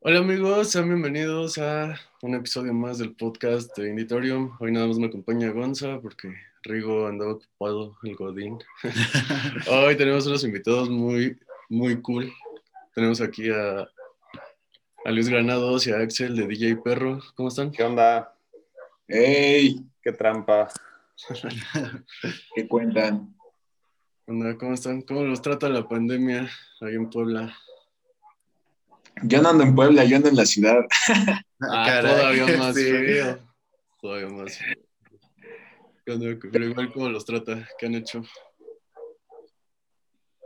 Hola amigos, sean bienvenidos a un episodio más del podcast de Inditorium. Hoy nada más me acompaña Gonza porque Rigo andaba ocupado, el Godín. Hoy tenemos unos invitados muy, muy cool. Tenemos aquí a, a Luis Granados y a Axel de DJ Perro. ¿Cómo están? ¿Qué onda? ¡Ey! ¿Qué trampa? ¿Qué cuentan? ¿Cómo están? ¿Cómo los trata la pandemia ahí en Puebla? Yo no ando en Puebla, yo ando en la ciudad. Ah, caray, todavía más sí. frío. Todavía más. Pero igual, ¿cómo los trata? ¿Qué han hecho?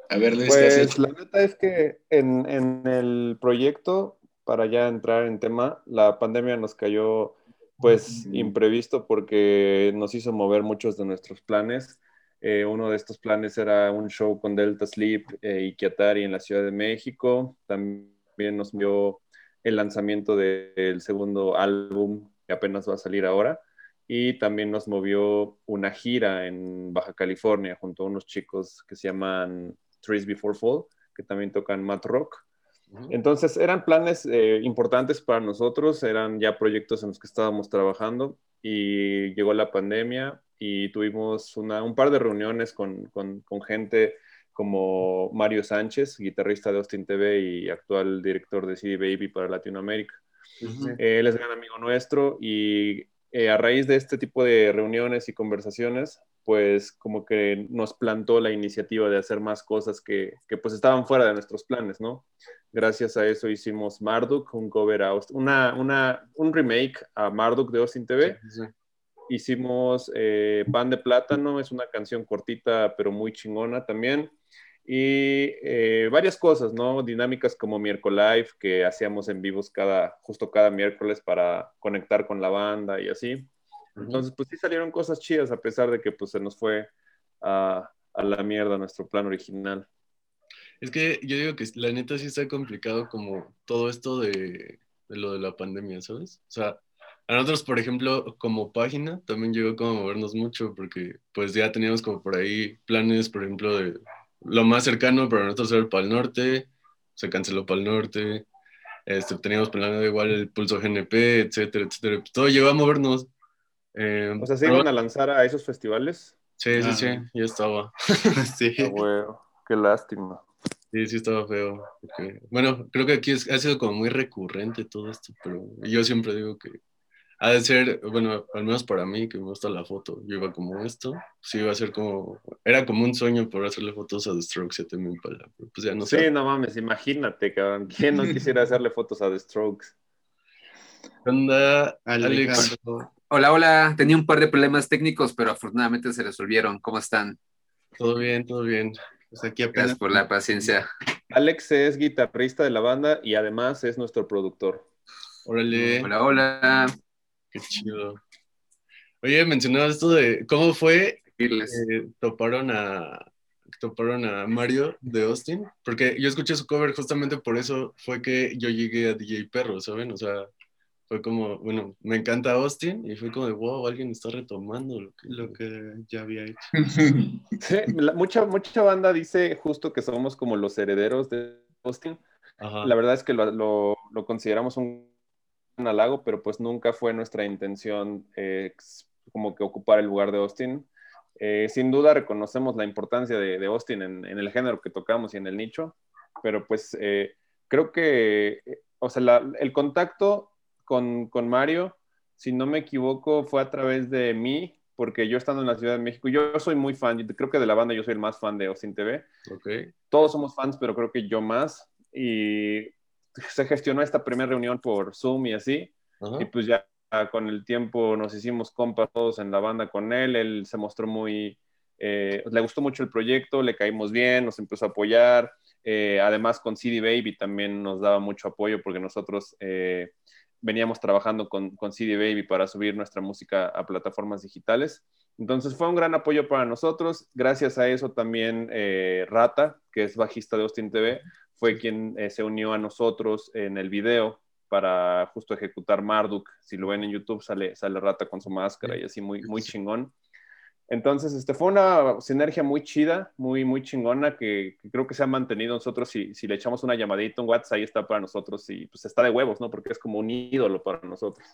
A ver, Luis, ¿qué has Pues hecho? la neta es que en, en el proyecto, para ya entrar en tema, la pandemia nos cayó pues imprevisto porque nos hizo mover muchos de nuestros planes. Eh, uno de estos planes era un show con Delta Sleep eh, y Kiatari en la Ciudad de México. También nos dio el lanzamiento de- del segundo álbum que apenas va a salir ahora. Y también nos movió una gira en Baja California junto a unos chicos que se llaman Trees Before Fall, que también tocan mat rock. Entonces eran planes eh, importantes para nosotros, eran ya proyectos en los que estábamos trabajando y llegó la pandemia y tuvimos una- un par de reuniones con, con- con gente como Mario Sánchez, guitarrista de Austin TV y actual director de CD Baby para Latinoamérica. Ujú. Eh, Él es gran amigo nuestro y eh, a raíz de este tipo de reuniones y conversaciones, pues como que nos plantó la iniciativa de hacer más cosas que, que pues estaban fuera de nuestros planes, ¿no? Gracias a eso hicimos Marduk, un cover a una, una, un remake a Marduk de Austin TV. Sí, sí. Hicimos eh, Pan de Plátano, es una canción cortita pero muy chingona también. Y eh, varias cosas, ¿no? Dinámicas como Live que hacíamos en vivos cada, justo cada miércoles para conectar con la banda y así. Entonces, pues sí salieron cosas chidas a pesar de que pues se nos fue a, a la mierda nuestro plan original. Es que yo digo que la neta sí está complicado como todo esto de, de lo de la pandemia, ¿sabes? O sea, a nosotros, por ejemplo, como página, también llegó como a movernos mucho porque pues ya teníamos como por ahí planes, por ejemplo, de lo más cercano para nosotros era el Pal Norte, se canceló Pal Norte, este, teníamos planeado igual el Pulso GNP, etcétera, etcétera. Pues todo llegó a movernos. Eh, O sea, ¿se pero- iban a lanzar a esos festivales? Sí, sí, Ah. sí, ya estaba. Sí. Ah, qué lástima. Sí, sí estaba feo. bueno, creo que aquí es- ha sido como muy recurrente todo esto, pero yo siempre digo que ha de ser, bueno, al menos para mí, que me gusta la foto, yo iba como esto, sí iba a ser como, era como un sueño poder hacerle fotos a The Strokes y a Tame Impala, pero pues ya no sí, sé. no mames, imagínate, cabrón. ¿Quién no quisiera hacerle fotos a The Strokes? ¿Qué onda. Alex? Hola, hola. Tenía un par de problemas técnicos, pero afortunadamente se resolvieron. ¿Cómo están? Todo bien, todo bien. Pues aquí apenas. Gracias por la paciencia. Alex es guitarrista de la banda y además es nuestro productor. Órale, Hola, hola. Qué chido. Oye, mencionaba esto de cómo fue eh, toparon a toparon a Mario de Austin, porque yo escuché su cover justamente por eso fue que yo llegué a DJ Perro, ¿saben? O sea, fue como, bueno, me encanta Austin y fue como de, wow, alguien está retomando lo que, Lo que ya había hecho. Sí, la- mucha, mucha banda dice justo que somos como los herederos de Austin. Ajá. La verdad es que lo, lo- lo consideramos un halago, pero pues nunca fue nuestra intención eh, como que ocupar el lugar de Austin. Eh, sin duda reconocemos la importancia de, de Austin en, en el género que tocamos y en el nicho, pero pues eh, creo que, eh, o sea, la- el contacto con, con Mario, si no me equivoco, fue a través de mí, porque yo estando en la Ciudad de México, yo soy muy fan, yo creo que de la banda yo soy el más fan de Austin TV Ok. todos somos fans, pero creo que yo más. Y se gestionó esta primera reunión por Zoom y así. Y pues ya con el tiempo nos hicimos compas todos en la banda con él. Él se mostró muy... eh, le gustó mucho el proyecto, le caímos bien, nos empezó a apoyar. Eh, además con CD Baby también nos daba mucho apoyo porque nosotros eh, veníamos trabajando con, con CD Baby para subir nuestra música a plataformas digitales. Entonces fue un gran apoyo para nosotros. Gracias a eso también eh, Rata, que es bajista de Austin TV, fue quien eh, se unió a nosotros en el video para justo ejecutar Marduk. Si lo ven en YouTube, sale, sale Rata con su máscara y así muy, muy chingón. Entonces, este, fue una sinergia muy chida, muy, muy chingona, que, que creo que se ha mantenido nosotros. Si, si le echamos una llamadita, un WhatsApp, ahí está para nosotros y pues está de huevos, ¿no? Porque es como un ídolo para nosotros.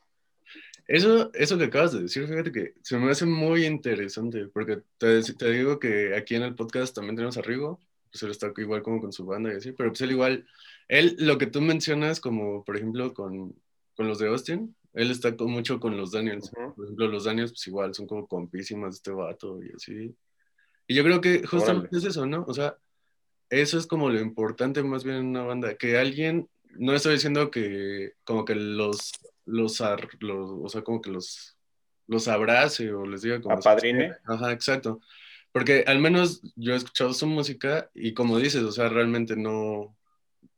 Eso, eso que acabas de decir, fíjate que se me hace muy interesante, porque te, te digo que aquí en el podcast también tenemos a Rigo, pues él está igual como con su banda y así, pero pues él igual, él, lo que tú mencionas, como por ejemplo con, con los de Austin, él está con, mucho con los Daniels. Ujú. Por ejemplo, los Daniels, pues igual son como compísimas de este vato y así. Y yo creo que justamente Órale. es eso, ¿no? O sea, eso es como lo importante más bien en una banda, que alguien, no estoy diciendo que como que los, los, ar- los o sea, como que los, los abrace o les diga como... Apadrine. Ajá, exacto. Porque al menos yo he escuchado su música y como dices, o sea, realmente no,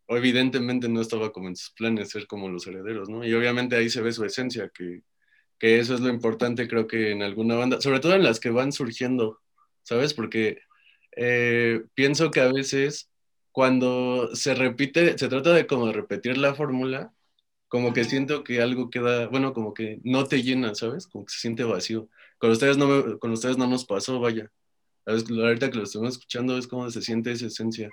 evidentemente no estaba como en sus planes ser como los herederos, ¿no? Y obviamente ahí se ve su esencia, que, que eso es lo importante creo que en alguna banda, sobre todo en las que van surgiendo, ¿sabes? Porque eh, pienso que a veces cuando se repite, se trata de como repetir la fórmula, como que siento que algo queda, bueno, como que no te llena, ¿sabes? Como que se siente vacío. Con ustedes no, me- con ustedes no nos pasó, vaya. Ahorita que lo estamos escuchando es como se siente esa esencia.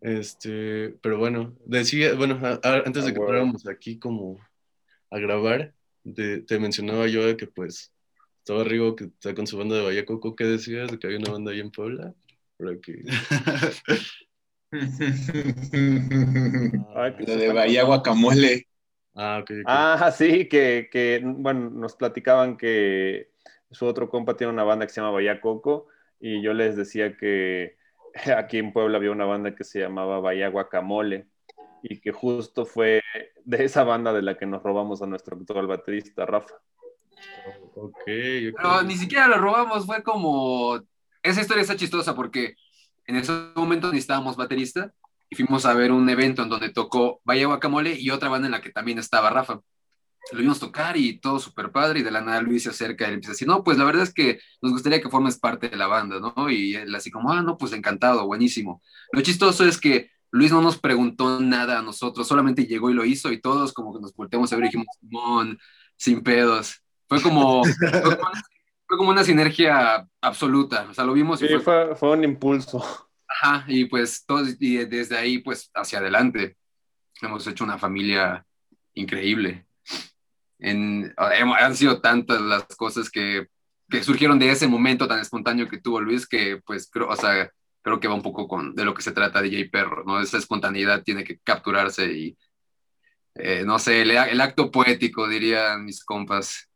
Este, pero bueno, decía, bueno, a- a- antes de Ah, que fuéramos aquí como a grabar, de- te mencionaba yo de que pues estaba Rigo que está con su banda de Bahía Coco, ¿qué decías? De que había una banda ahí en Puebla. Ay, que Lo de Bahía Guacamole. Ah, ok, ok. Ah, sí, que, que, bueno, nos platicaban que su otro compa tiene una banda que se llama Bahía Coco y yo les decía que aquí en Puebla había una banda que se llamaba Bahía Guacamole y que justo fue de esa banda de la que nos robamos a nuestro actual baterista, Rafa. Ok, ok. Pero ni siquiera lo robamos, fue como... Esa historia está chistosa porque en ese momento necesitábamos baterista y fuimos a ver un evento en donde tocó Vaya Guacamole y otra banda en la que también estaba Rafa. Lo vimos tocar y todo súper padre y de la nada Luis se acerca y empieza a decir, no, pues la verdad es que nos gustaría que formes parte de la banda, ¿no? Y él así como, ah, no, pues encantado, buenísimo. Lo chistoso es que Luis no nos preguntó nada a nosotros, solamente llegó y lo hizo y todos como que nos volteamos a ver y dijimos, Simón, sin pedos. Fue como, fue como, una, fue como una sinergia absoluta, o sea, lo vimos y Sí, fue, fue, fue un impulso. ajá, y pues todos, y desde ahí pues hacia adelante hemos hecho una familia increíble. En, hemos- han sido tantas las cosas que, que surgieron de ese momento tan espontáneo que tuvo Luis que pues creo, o sea, creo que va un poco con de lo que se trata Jay Perro, ¿no? Esa espontaneidad tiene que capturarse y eh, no sé, el, el acto poético, dirían mis compas.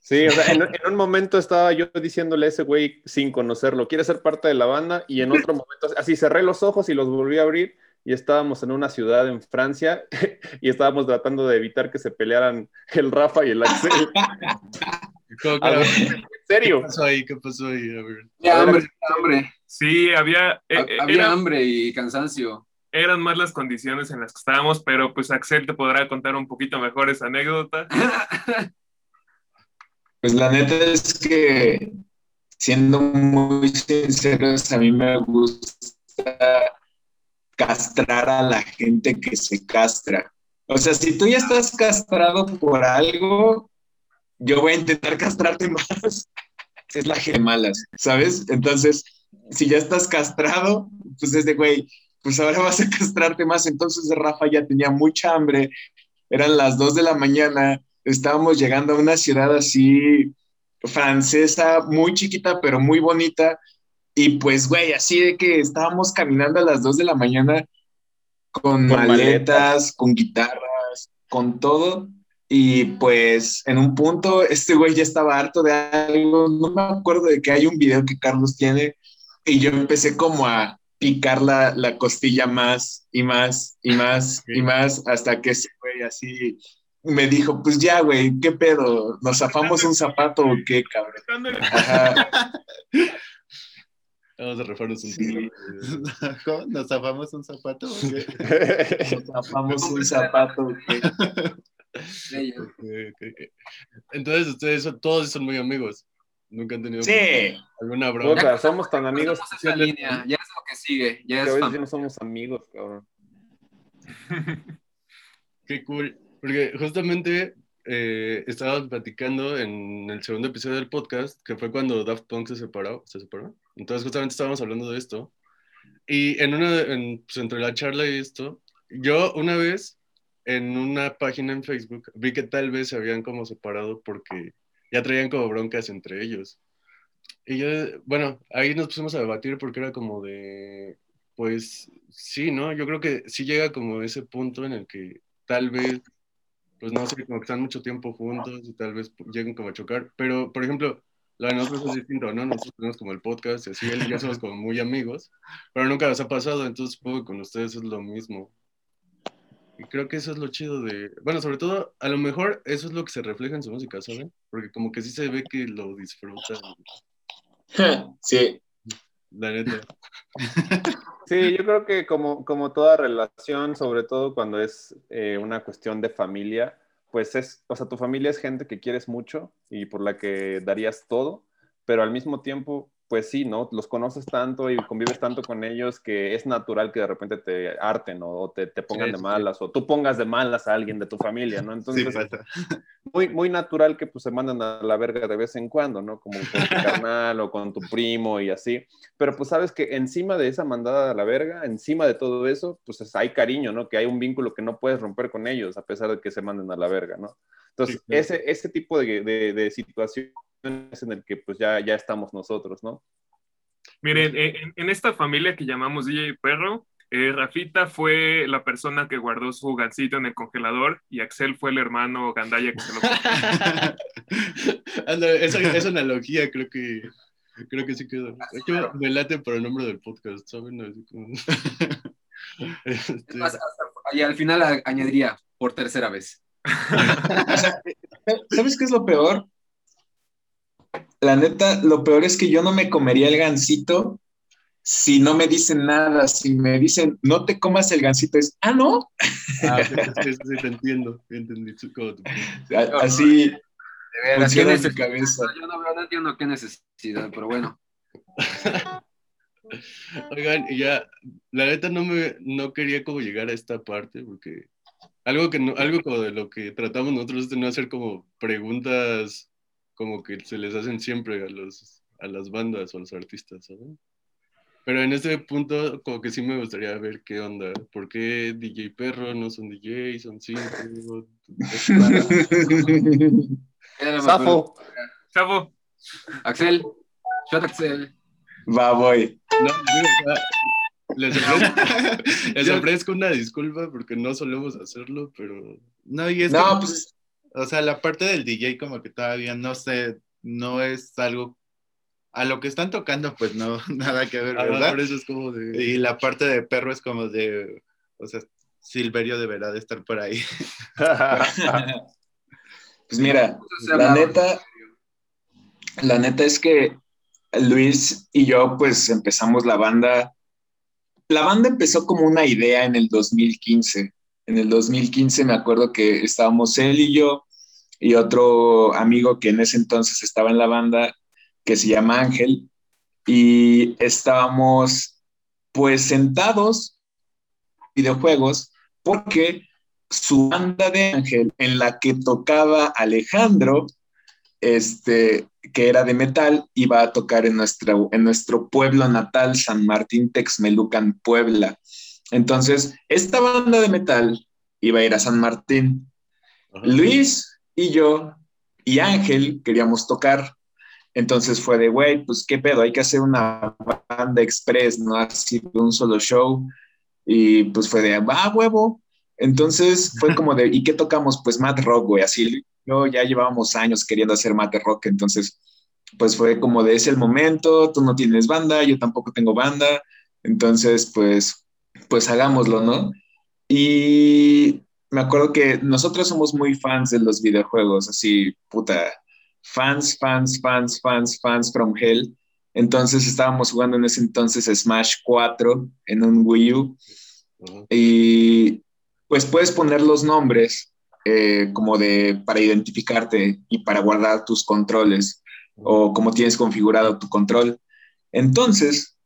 Sí, o sea, en, en un momento estaba yo diciéndole a ese güey sin conocerlo, ¿quiere ser parte de la banda? Y en otro momento, así cerré los ojos y los volví a abrir y estábamos en una ciudad en Francia y estábamos tratando de evitar que se pelearan el Rafa y el Axel. ¿Cómo que A era? ver, ¿Qué ¿En serio? pasó ahí? ¿Qué pasó ahí? A ver. Había hambre, hambre, Sí, había, eh, eh, había era- hambre y cansancio. eran más las condiciones en las que estábamos, pero pues Axel te podrá contar un poquito mejor esa anécdota. Pues la neta es que, siendo muy sinceros, a mí me gusta castrar a la gente que se castra. O sea, si tú ya estás castrado por algo, yo voy a intentar castrarte más. Es la gente malas, ¿sabes? Entonces, si ya estás castrado, pues es de, güey, pues ahora vas a castrarte más. Entonces Rafa ya tenía mucha hambre, eran las 2 de la mañana, estábamos llegando a una ciudad así francesa, muy chiquita, pero muy bonita. Y pues, güey, así de que estábamos caminando a las 2 de la mañana con, Con maletas, maletas. con guitarras, con todo. Y pues en un punto este güey ya estaba harto de algo, no me acuerdo de que hay un video que Carlos tiene y yo empecé como a picar la, la costilla más y más y más y más hasta que ese güey así me dijo, pues ya, güey, ¿qué pedo? ¿Nos zafamos un zapato o qué, cabrón? Ajá. Vamos a refarnos un Sí. ¿Nos zafamos un zapato? Nos zafamos un zapato. Entonces, ustedes son- todos son muy amigos. Nunca han tenido Sí, alguna broma. Puta, somos tan amigos Cruzamos esa línea, ya es lo que sigue, que ya a es ya no somos amigos, cabrón. Qué cool. Porque justamente eh, estábamos platicando en el segundo episodio del podcast, que fue cuando Daft Punk se separó, se separó. Entonces justamente estábamos hablando de esto. Y en una, en, pues, entre la charla y esto, yo una vez en una página en Facebook vi que tal vez se habían como separado porque ya traían como broncas entre ellos. Y yo, bueno, ahí nos pusimos a debatir porque era como de, pues sí, ¿no? Yo creo que sí llega como ese punto en el que tal vez, pues no sé, como que están mucho tiempo juntos y tal vez lleguen como a chocar. Pero, por ejemplo, la de nosotros es distinto, ¿no? Nosotros tenemos como el podcast y así, él y yo somos como muy amigos, pero nunca nos ha pasado, entonces supongo que con ustedes es lo mismo. Y creo que eso es lo chido de, bueno, sobre todo, a lo mejor eso es lo que se refleja en su música, ¿saben? Porque como que sí se ve que lo disfrutan. Sí, La. Sí, yo creo que como, como toda relación, sobre todo cuando es eh, una cuestión de familia, pues es, o sea, tu familia es gente que quieres mucho y por la que darías todo, pero al mismo tiempo, pues sí, ¿no? Los conoces tanto y convives tanto con ellos que es natural que de repente te harten ¿no? o te, te pongan Sí, de sí. malas o tú pongas de malas a alguien de tu familia, ¿no? Sí, Entonces, pasa. muy, muy natural que pues se mandan a la verga de vez en cuando, ¿no? Como con tu carnal o con tu primo y así. Pero pues sabes que encima de esa mandada a la verga, encima de todo eso, pues es- hay cariño, ¿no? Que hay un vínculo que no puedes romper con ellos a pesar de que se manden a la verga, ¿no? Entonces, ese, ese tipo de, de, de situaciones en el que pues ya, ya estamos nosotros, ¿no? Miren, en, en esta familia que llamamos DJ Perro, eh, Rafita fue la persona que guardó su gancito en el congelador y Axel fue el hermano Gandaya que se lo esa, esa analogía creo que creo que sí quedó. Es que me late por el nombre del podcast, ¿saben? Así como- Este, Es más, hasta- y al final añadiría por tercera vez. O sea, ¿sabes qué es lo peor? La neta, lo peor es que yo no me comería el gansito si no me dicen nada. Si me dicen, no te comas el gansito, es, ah, no. ah, sí, sí, sí, te entiendo, entendí tu- Así De veras, ¿qué necesidad? cabeza. Yo no, no entiendo qué necesidad, pero bueno. Oigan, y ya, la neta no me, no quería como llegar a esta parte, porque algo que no, algo como de lo que tratamos nosotros es de no hacer como preguntas como que se les hacen siempre a los, a las bandas o a los artistas, ¿saben? Pero en este punto como que sí me gustaría ver qué onda, ¿por qué DJ Perro no son DJ, son cinco? Safo. Chavo, Axel, shot Axel. Va, voy. No, sea, les ofrezco, les ofrezco una disculpa porque no solemos hacerlo, pero No, y es No, que, pues o sea, la parte del DJ como que todavía no sé, no es algo, a lo que están tocando, pues no, nada que ver, ah, ¿verdad? por eso es como de... Y la parte de perro es como de, o sea, Silverio deberá de estar por ahí. Pues mira, la neta, la neta es que Luis y yo pues empezamos la banda. La banda empezó como una idea en el 2015. En el 2015 me acuerdo que estábamos él y yo y otro amigo que en ese entonces estaba en la banda que se llama Ángel y estábamos pues sentados videojuegos porque su banda de Ángel en la que tocaba Alejandro, este, que era de metal, iba a tocar en, nuestra, en nuestro pueblo natal, San Martín Texmelucan, Puebla. Entonces, esta banda de metal iba a ir a San Martín. Ajá. Luis y yo y Ángel queríamos tocar. Entonces fue de, güey, pues qué pedo, hay que hacer una banda express, ¿no? Así de un solo show. Y pues fue de, va, huevo. Entonces fue como de, ¿y qué tocamos? Pues Mad Rock, güey, así. Yo ya llevábamos años queriendo hacer Mad Rock, entonces pues fue como de, es el momento, tú no tienes banda, yo tampoco tengo banda, entonces pues, pues hagámoslo, ¿no? Y me acuerdo que nosotros somos muy fans de los videojuegos, así, puta, fans, fans, fans, fans, fans from hell. Entonces estábamos jugando en ese entonces Smash 4 en un Wii U y pues puedes poner los nombres eh, como de para identificarte y para guardar tus controles o cómo tienes configurado tu control. Entonces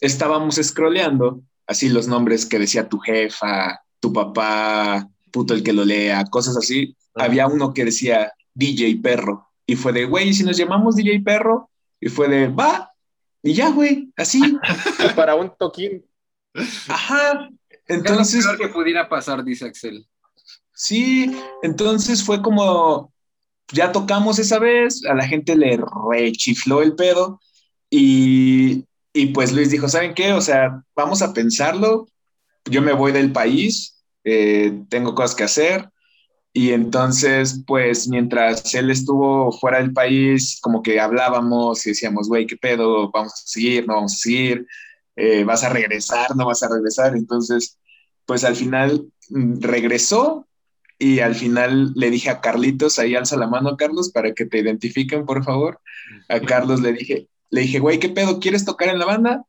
estábamos scrolleando así los nombres que decía tu jefa, tu papá, puto el que lo lea, cosas así. había uno que decía DJ Perro. Y fue de, güey, ¿y si nos llamamos DJ Perro? Y fue de, va. Y ya, güey, así. Para un toquín. Ajá. Entonces, peor que pudiera pasar, dice Axel. Sí, entonces fue como, ya tocamos esa vez, a la gente le rechifló el pedo y, y pues Luis dijo, ¿saben qué? O sea, vamos a pensarlo, yo me voy del país, eh, tengo cosas que hacer y entonces pues mientras él estuvo fuera del país, como que hablábamos y decíamos, güey, ¿qué pedo? ¿Vamos a seguir? ¿No vamos a seguir? Eh, ¿Vas a regresar? ¿No vas a regresar? Entonces, pues al final mm, regresó y al final le dije a Carlitos, ahí alza la mano, Carlos, para que te identifiquen, por favor. A Carlos le dije, le dije, güey, ¿qué pedo? ¿Quieres tocar en la banda?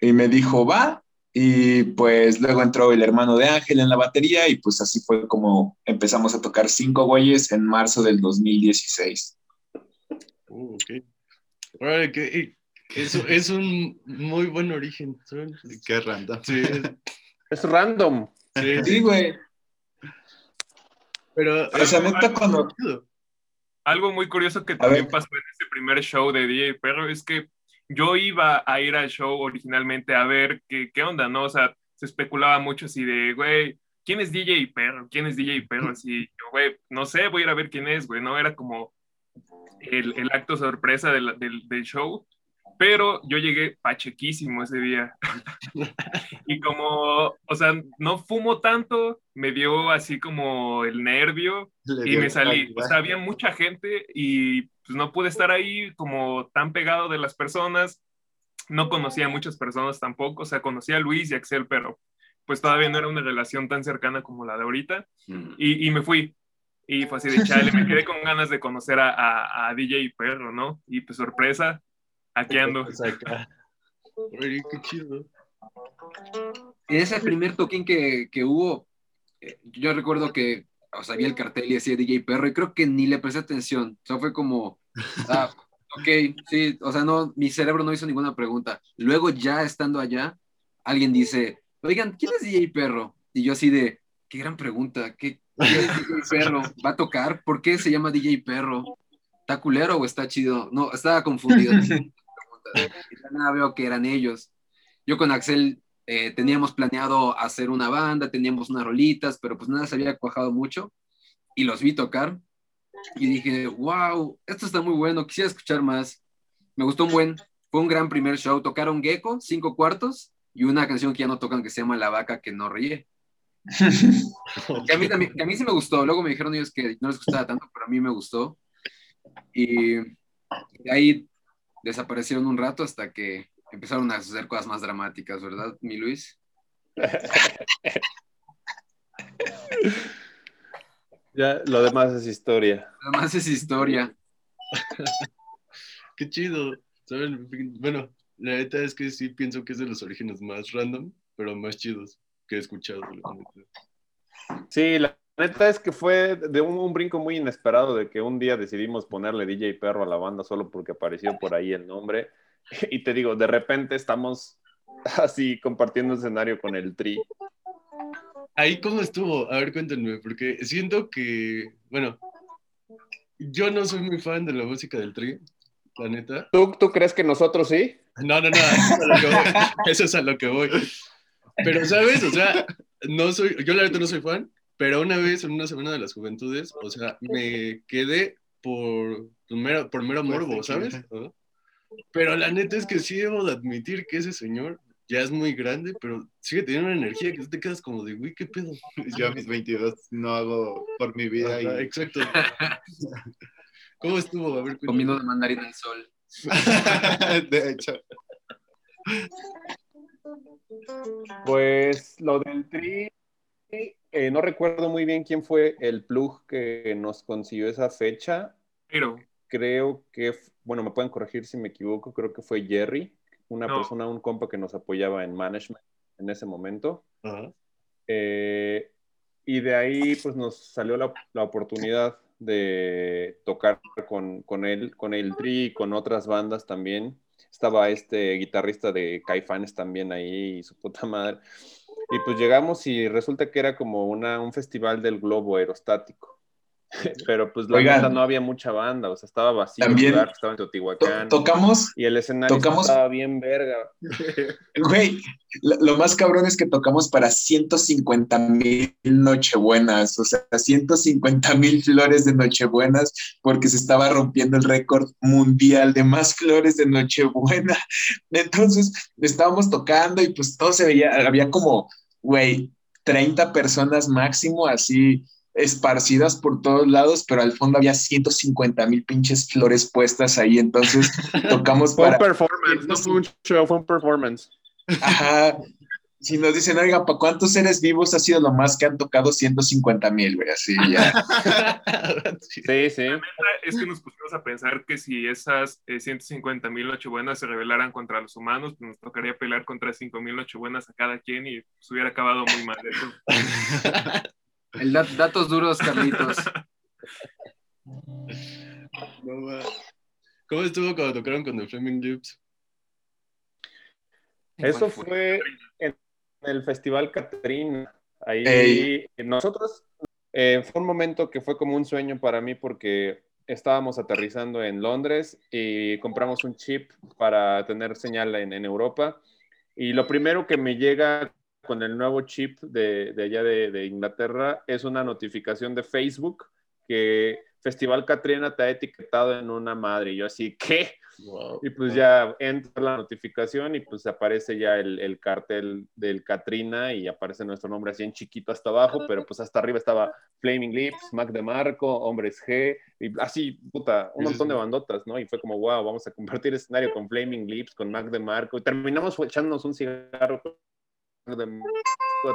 Y me dijo, va. Y pues luego entró el hermano de Ángel en la batería y pues así fue como empezamos a tocar cinco güeyes en marzo del 2016. Uh, ok. Órale, que, eh, eso es un muy buen origen. Qué random. Sí, Es random. sí, Sí, güey. pero... O sea, neta, cuando... Algo muy curioso que también pasó en ese primer show de DJ Perro es que yo iba a ir al show originalmente a ver qué, qué onda, ¿no? O sea, se especulaba mucho así de, güey, ¿quién es DJ Perro? ¿Quién es DJ Perro? Así, güey, no sé, voy a ir a ver quién es, güey, ¿no? Era como el, el acto sorpresa del, del, del show. Pero yo llegué pachequísimo ese día. y como, o sea, no fumo tanto, me dio así como el nervio Le y me salí. calidad. O sea, había mucha gente y pues no pude estar ahí como tan pegado de las personas. No conocía a muchas personas tampoco. O sea, conocía a Luis y a Axel, pero pues todavía no era una relación tan cercana como la de ahorita. Y, y me fui. Y fue así de chale, me quedé con ganas de conocer a, a, a DJ Perro, ¿no? Y pues sorpresa, aquí ando. Pues acá. Oye, qué chido. En ese primer toquín que, que hubo, eh, yo recuerdo que, o sea, vi el cartel y decía DJ Perro y creo que ni le presté atención. O sea, fue como, ah, ok, sí, o sea, no, mi cerebro no hizo ninguna pregunta. Luego, ya estando allá, alguien dice, oigan, ¿quién es DJ Perro? Y yo así de, qué gran pregunta, ¿qué, ¿quién es DJ Perro? ¿Va a tocar? ¿Por qué se llama DJ Perro? ¿Está culero o está chido? No, estaba confundido. Y nada veo que eran ellos. Yo con Axel eh, teníamos planeado hacer una banda, teníamos unas rolitas, pero pues nada se había cuajado mucho y los vi tocar y dije, wow, esto está muy bueno, quisiera escuchar más. Me gustó un buen, fue un gran primer show. Tocaron Gecko, cinco cuartos y una canción que ya no tocan que se llama La vaca que no ríe. Que a mí, también, que a mí sí me gustó. Luego me dijeron ellos que no les gustaba tanto, pero a mí me gustó. Y de ahí desaparecieron un rato hasta que empezaron a hacer cosas más dramáticas, ¿verdad, mi Luis? Ya, lo demás es historia. Además es historia. Qué chido. ¿Saben? Bueno, la neta es que sí pienso que es de los orígenes más random, pero más chidos que he escuchado. Sí, la neta es que fue de un, un brinco muy inesperado de que un día decidimos ponerle DJ Perro a la banda solo porque apareció por ahí el nombre. Y te digo, de repente estamos así compartiendo escenario con el Tri. Ahí cómo estuvo, a ver, cuéntenme, porque siento que, bueno, yo no soy muy fan de la música del tri, la neta. ¿Tú, ¿Tú crees que nosotros sí? No, no, no, eso es a lo que voy. Eso es a lo que voy. Pero, ¿sabes? O sea, no soy, yo la neta no soy fan, pero una vez en una semana de las juventudes, o sea, me quedé por, mero, por mero morbo, ¿sabes? ¿No? Pero la neta es que sí debo de admitir que ese señor ya es muy grande, pero sigue teniendo una energía que tú te quedas como de, güey, ¿qué pedo? Yo a mis 22 no hago por mi vida Ajá, y exacto. ¿Cómo estuvo? A ver. Comiendo de mandarina al sol. de hecho, Pues lo del Tri, eh, no recuerdo muy bien quién fue el plug que nos consiguió esa fecha. Pero, Creo que, bueno, me pueden corregir si me equivoco, creo que fue Jerry, una No. persona, un compa que nos apoyaba en management en ese momento. Eh, y de ahí pues nos salió la, la oportunidad de tocar con, con él, con el Tri y con otras bandas también. Estaba este guitarrista de Caifanes también ahí y su puta madre. Y pues llegamos y resulta que era como una, un festival del globo aerostático. pero pues la Oigan. neta no había mucha banda, o sea, estaba vacío, También- el lugar, estaba en To- Teotihuacán, tocamos, y el escenario tocamos- estaba bien verga. güey, lo, lo más cabrón es que tocamos para 150 mil nochebuenas, o sea, 150 mil flores de nochebuenas, porque se estaba rompiendo el récord mundial de más flores de nochebuena. Entonces, estábamos tocando y pues todo se veía, había como, güey, 30 personas máximo, así esparcidas por todos lados, pero al fondo había 150 mil pinches flores puestas ahí, entonces tocamos Fue un para... performance, no fue un show, fue un performance. Ajá. Si nos dicen, oiga, ¿para cuántos seres vivos ha sido lo más que han tocado 150 mil, güey? Así ya. Sí. Sí. Es que nos pusimos a pensar que si esas 150 mil nochebuenas se rebelaran contra los humanos, pues nos tocaría pelear contra 5 mil nochebuenas a cada quien y pues hubiera acabado muy mal. Eso. El dat- datos duros, Carlitos. No. ¿Cómo estuvo cuando tocaron con The Flaming Lips? Eso fue en el Festival Catrina. Ahí Ey. nosotros, eh, fue un momento que fue como un sueño para mí porque estábamos aterrizando en Londres y compramos un chip para tener señal en, en Europa. Y lo primero que me llega con el nuevo chip de, de allá de, de Inglaterra es una notificación de Facebook que Festival Catrina te ha etiquetado en una madre. Y yo así, ¿qué? Wow. Y pues ya entra la notificación y pues aparece ya el, el cartel del Katrina y aparece nuestro nombre así en chiquito hasta abajo, pero pues hasta arriba estaba Flaming Lips, Mac de Marco, Hombres G, y así, puta, un montón de bandotas, ¿no? Y fue como, wow, vamos a compartir escenario con Flaming Lips, con Mac de Marco, y terminamos echándonos un cigarro de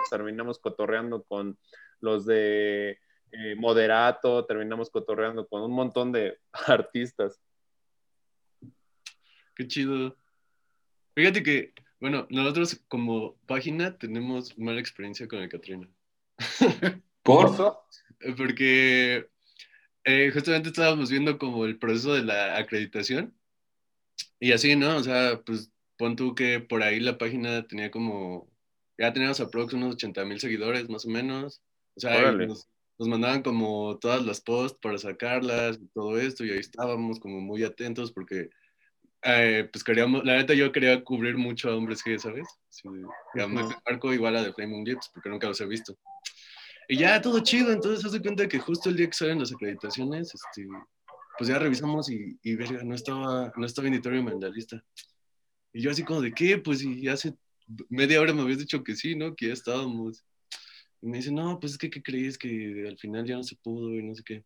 terminamos cotorreando con los de eh, Moderato, terminamos cotorreando con un montón de artistas. Qué chido. Fíjate que, bueno, nosotros como página tenemos mala experiencia con el Katrina. ¿Por? Porque eh, justamente estábamos viendo como el proceso de la acreditación y así, ¿no? O sea, pues pon tú que por ahí la página tenía como, ya teníamos aprox unos 80 mil seguidores más o menos. O sea, nos, nos mandaban como todas las posts para sacarlas y todo esto y ahí estábamos como muy atentos porque eh, pues queríamos, la neta yo quería cubrir mucho a hombres G, ¿sabes? Sí, y a Mac de Marco igual a The Flaming Lips porque nunca los he visto. Y ya todo chido, entonces hace cuenta que justo el día que salen las acreditaciones, este, pues ya revisamos y, y verga, no estaba, no estaba en la lista. Y yo así como de qué, pues y hace media hora me habías dicho que sí, ¿no? Que ya estábamos. Y me dice, no, pues es que, ¿qué crees? Que al final ya no se pudo y no sé qué.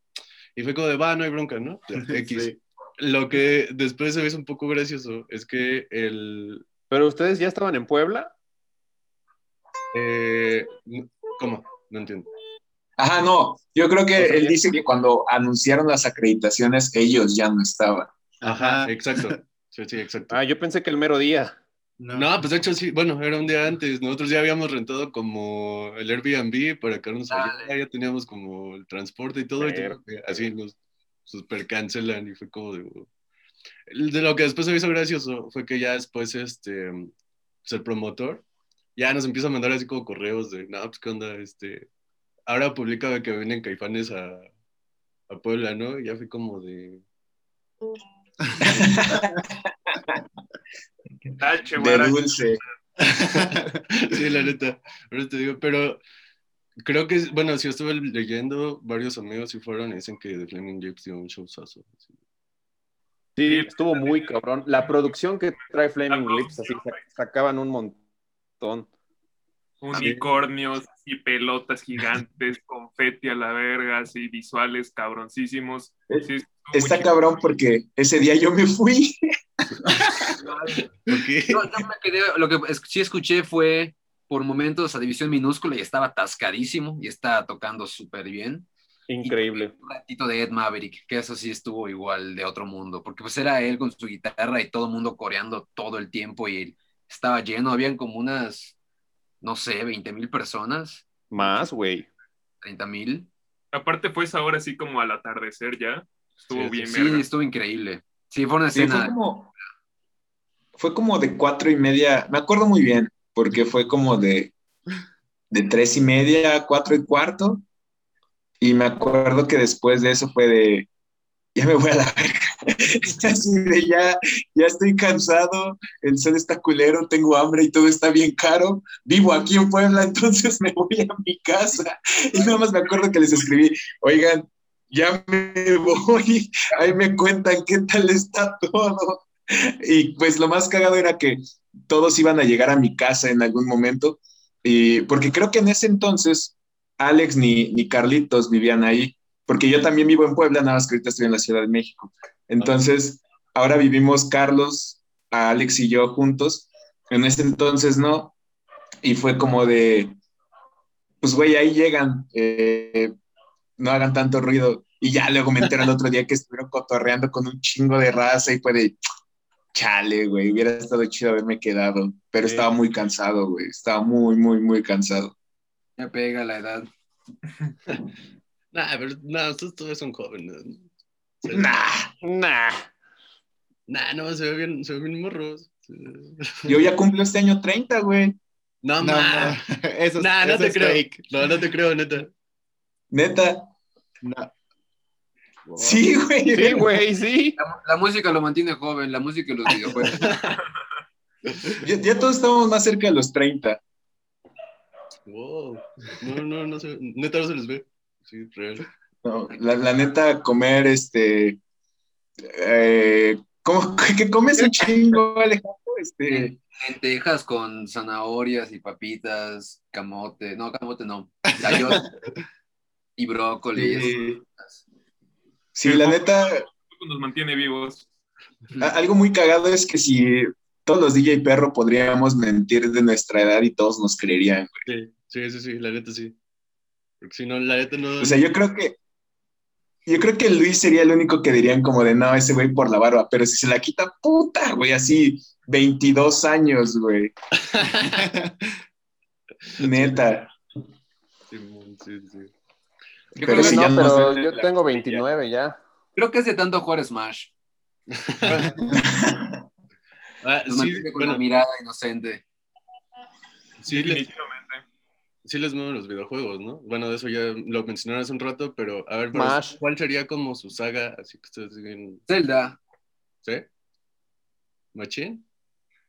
Y fue como de, va, no hay bronca, ¿no? X. Sí. Lo que después se ve un poco gracioso es que el... Pero ustedes ya estaban en Puebla. eh, ¿Cómo? No entiendo. Ajá, no. Yo creo que O sea, él dice que cuando anunciaron las acreditaciones, ellos ya no estaban. Ajá, exacto. Sí, sí, exacto. Ah, yo pensé que el mero día. No. No, pues de hecho sí, bueno, era un día antes. Nosotros ya habíamos rentado como el Airbnb para quedarnos allá, ya teníamos como el transporte y todo, y Pero- que así nos super cancelan y fue como de... El- De lo que después se hizo gracioso fue que ya después este, el promotor ya nos empieza a mandar así como correos de, no, pues qué onda, este, ahora publica que vienen caifanes a, a Puebla, ¿no? Y ya fue como de... Tache, De dulce. sí, la neta. Ahora te digo, pero creo que, bueno, si estuve leyendo, varios amigos sí fueron y dicen que The Flaming Lips dio un showzazo. sí. Sí, estuvo muy cabrón. La producción que trae Flaming Lips, así sa- sacaban un montón. Unicornios y pelotas gigantes, confeti a la verga, así visuales cabroncísimos. Sí, muy Está cabrón porque ese día yo me fui. ¿Por qué? Yo, yo me quedé, lo que es- sí escuché fue por momentos a división minúscula y estaba atascadísimo y estaba tocando súper bien. Increíble. Un ratito de Ed Maverick, que eso sí estuvo igual de otro mundo, porque pues era él con su guitarra y todo el mundo coreando todo el tiempo y estaba lleno, habían como unas, no sé, 20 mil personas, Más, güey. 30 mil. Aparte fue esa hora así como al atardecer ya. Estuvo Sí, bien Sí, verga. estuvo increíble. Sí, fue una Sí, fue escena. como, fue como de cuatro y media, me acuerdo muy bien, porque fue como de, de tres y media cuatro y cuarto. Y me acuerdo que después de eso fue de, ya me voy a la verga. De ya, ya estoy cansado, el sol está culero, tengo hambre y todo está bien caro. Vivo aquí en Puebla, entonces me voy a mi casa. Y nada más me acuerdo que les escribí, oigan, ya me voy, ahí me cuentan qué tal está todo. Y pues lo más cagado era que todos iban a llegar a mi casa en algún momento, y, porque creo que en ese entonces Alex ni, ni Carlitos vivían ahí, porque yo también vivo en Puebla, nada más que ahorita estoy en la Ciudad de México. Entonces, ahora vivimos Carlos, Alex y yo juntos. En ese entonces no. Y fue como de, pues güey, ahí llegan, eh, no hagan tanto ruido. Y ya luego me enteré el otro día que estuvieron cotorreando con un chingo de raza y fue de, chale, güey, hubiera estado chido haberme quedado. Pero estaba muy cansado, güey, estaba muy, muy, muy cansado. Ya pega la edad. Nah, pero no, ustedes todos son jóvenes. Nah, Nah. Nah, no, se ve bien, se ven bien morros. yo ya cumplo este año 30, güey. No, No, ma. no, eso, es- Nah, no te es creo. fake. No, no te creo, neta. Neta. No. Sí, güey. Sí, güey, sí. La, la música lo mantiene joven, la música y los videojuegos. Ya, ya todos estamos más cerca de los 30. Wow. No, no, no se Neta no se les ve. Sí, real. No, la, la neta, comer este. Eh, ¿cómo, ¿Qué comes un chingo, Alejandro? Este, Lentejas con zanahorias y papitas, camote, no, camote no, y brócoli. sí, sí, la neta, Nos mantiene vivos. algo muy cagado es que si todos los DJ perro podríamos mentir de nuestra edad y todos nos creerían. güey. Sí, sí, sí, sí, la neta sí. Porque si no, la neta no. O sea, yo creo que. Yo creo que Luis sería el único que dirían como de no, ese güey por la barba, pero si se la quita, puta, güey, así, 22 años, güey, neta. Sí, sí, sí. Yo Pero creo, que, ya no, pero yo tengo rodilla. 29 ya. creo que es de tanto jugar Smash. Ah, sí, con la bueno, mirada inocente. sí, les, Definitivamente. sí les mueven los videojuegos, ¿no? Bueno, de eso ya lo mencionaron hace un rato, pero a ver, pero. ¿cuál sería como su saga? Así que ustedes siguen. Zelda. ¿Sí? ¿Machín?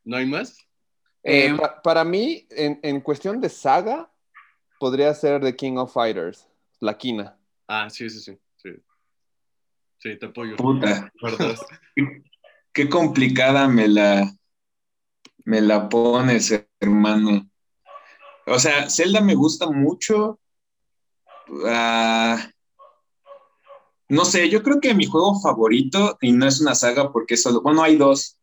¿No hay más? Eh, Eh, pa- para mí, en, en cuestión de saga, podría ser The King of Fighters, la quina. Ah, sí, sí, sí. Sí, sí te apoyo. Puta. Qué complicada me la, me la pones, hermano. O sea, Zelda me gusta mucho. Ah, no sé, yo creo que mi juego favorito, y no es una saga porque es solo, bueno, hay dos,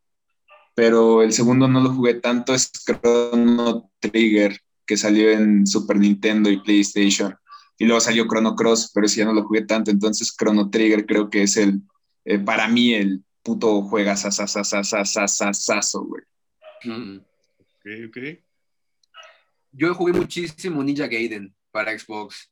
pero el segundo no lo jugué tanto, es Chrono Trigger, que salió en Super Nintendo y PlayStation. Y luego salió Chrono Cross, pero ese ya no lo jugué tanto, entonces Chrono Trigger creo que es el, eh, para mí, el puto juega sasasasasasasasaso, güey. mm, Ok, ok. yo jugué muchísimo Ninja Gaiden para Xbox.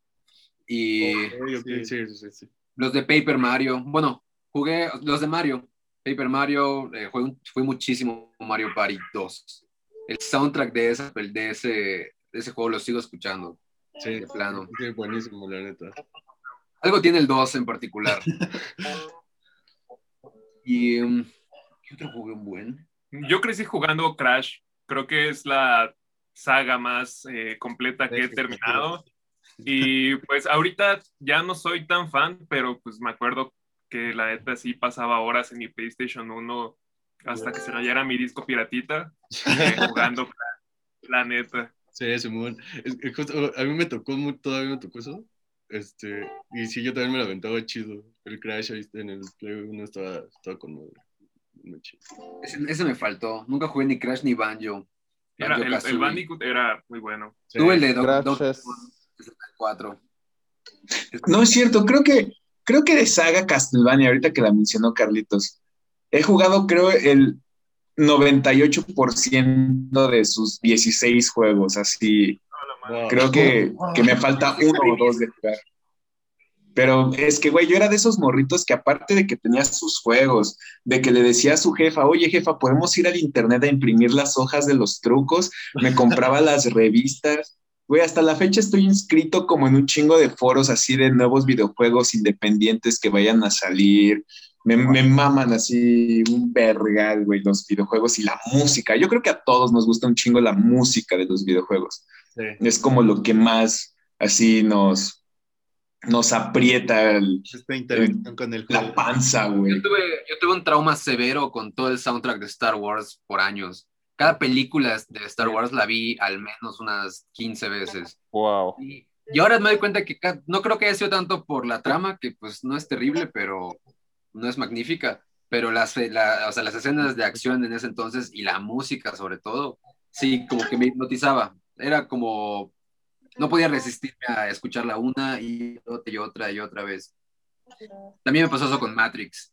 Y Ok, ok, sí, sí, sí, sí. los de Paper Mario. Bueno, jugué los de Mario. Paper Mario, eh, jugué, jugué muchísimo Mario Party 2. El soundtrack de ese, de ese, de ese juego lo sigo escuchando. Sí, De plano. sí, buenísimo, la neta. Algo tiene el 2 en particular. y. um, ¿Qué otro jugué un buen? Yo crecí jugando Crash. Creo que es la saga más eh, completa que he terminado. Y pues ahorita ya no soy tan fan, pero pues me acuerdo que la neta sí pasaba horas en mi PlayStation 1 hasta que se rayara mi disco piratita eh, jugando Crash, la neta. Sí, Simón. Es justo, a mí me tocó, mu- todavía me tocó eso. Este, y sí, yo también me lo aventaba chido. El Crash ahí en el Play 1 estaba, estaba con madre. Muy chido. Ese, ese me faltó. Nunca jugué ni Crash ni Banjo. Era, el, el Banjo-Kazooie. Bandicoot era muy bueno. Sí. Tuve el de es- 64. No es cierto, creo que, creo que de saga Castlevania, ahorita que la mencionó Carlitos, he jugado creo el 98% de sus 16 juegos, así, Wow. creo que, que me falta uno o dos de jugar. Pero es que, güey, yo era de esos morritos que aparte de que tenía sus juegos, de que le decía a su jefa, oye jefa, podemos ir al internet a imprimir las hojas de los trucos, me compraba las revistas, Güey, hasta la fecha estoy inscrito como en un chingo de foros así de nuevos videojuegos independientes que vayan a salir. Me, me maman así un vergal, güey, los videojuegos y la música. Yo creo que a todos nos gusta un chingo la música de los videojuegos. Sí. Es como lo que más así nos, nos aprieta el- interacción con el la panza, güey. Yo tuve, yo tuve un trauma severo con todo el soundtrack de Star Wars por años. Cada película de Star Wars la vi al menos unas 15 veces. Wow. Y, y ahora me doy cuenta que no creo que haya sido tanto por la trama, que pues no es terrible, pero no es magnífica. Pero las, la- o sea, las escenas de acción en ese entonces y la música sobre todo, sí, como que me hipnotizaba. Era como, no podía resistirme a escucharla una y otra y otra y otra vez. También me pasó eso con Matrix,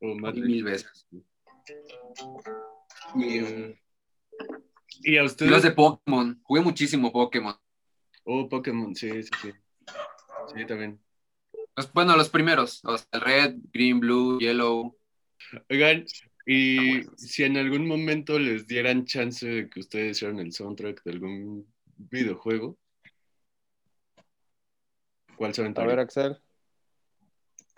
Matrix. mil veces. Y, um, Y a y ustedes. los de Pokémon, jugué muchísimo Pokémon. Oh, Pokémon, sí, sí, sí. Sí, también. Los- bueno, los primeros, o sea, el Red, Green, Blue, Yellow. Oigan, y si en algún momento les dieran chance de que ustedes hicieran el soundtrack de algún videojuego, ¿cuál se A ver, aventaría? Axel.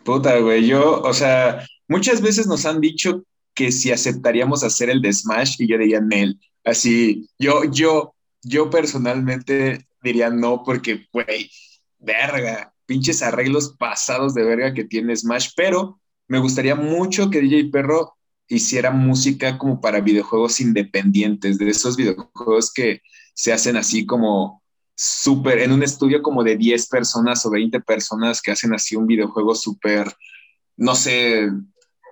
Puta, güey, yo, o sea, muchas veces nos han dicho que si aceptaríamos hacer el de Smash y yo diría Nel. Así, yo, yo, yo personalmente diría no porque, güey, verga, pinches arreglos pasados de verga que tiene Smash, pero me gustaría mucho que DJ Perro hiciera música como para videojuegos independientes, de esos videojuegos que se hacen así como súper, en un estudio como de 10 personas o 20 personas que hacen así un videojuego súper, no sé,